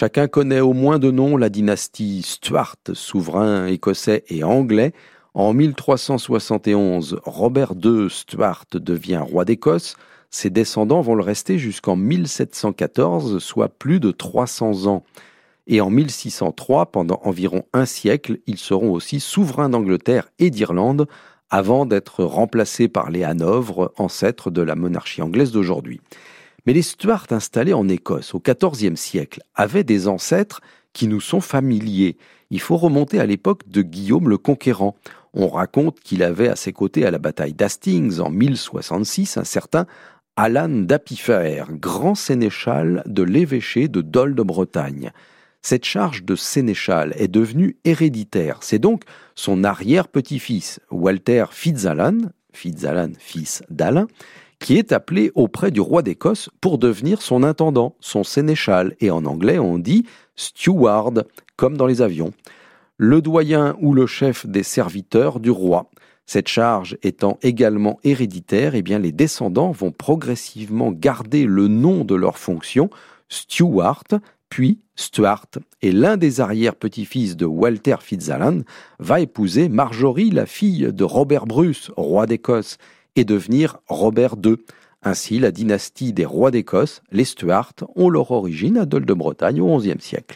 Chacun connaît au moins de nom la dynastie Stuart, souverain écossais et anglais. En 1371, Robert II Stuart devient roi d'Écosse. Ses descendants vont le rester jusqu'en 1714, soit plus de 300 ans. Et en 1603, pendant environ un siècle, ils seront aussi souverains d'Angleterre et d'Irlande, avant d'être remplacés par les Hanovres, ancêtres de la monarchie anglaise d'aujourd'hui. Mais les Stuarts installés en Écosse au XIVe siècle avaient des ancêtres qui nous sont familiers. Il faut remonter à l'époque de Guillaume le Conquérant. On raconte qu'il avait à ses côtés à la bataille d'Hastings en 1066 un certain Alan d'Apifer, grand sénéchal de l'évêché de Dol de Bretagne. Cette charge de sénéchal est devenue héréditaire. C'est donc son arrière-petit-fils, Walter Fitzalan, Fitzalan fils d'Alain, qui est appelé auprès du roi d'Écosse pour devenir son intendant, son sénéchal, et en anglais on dit steward, comme dans les avions, le doyen ou le chef des serviteurs du roi. Cette charge étant également héréditaire, eh bien les descendants vont progressivement garder le nom de leur fonction, steward, puis Stuart, et l'un des arrière-petits-fils de Walter Fitzalan va épouser Marjorie, la fille de Robert Bruce, roi d'Écosse, et devenir Robert II. Ainsi, la dynastie des rois d'Écosse, les Stuarts, ont leur origine à Dol de Bretagne au XIe siècle.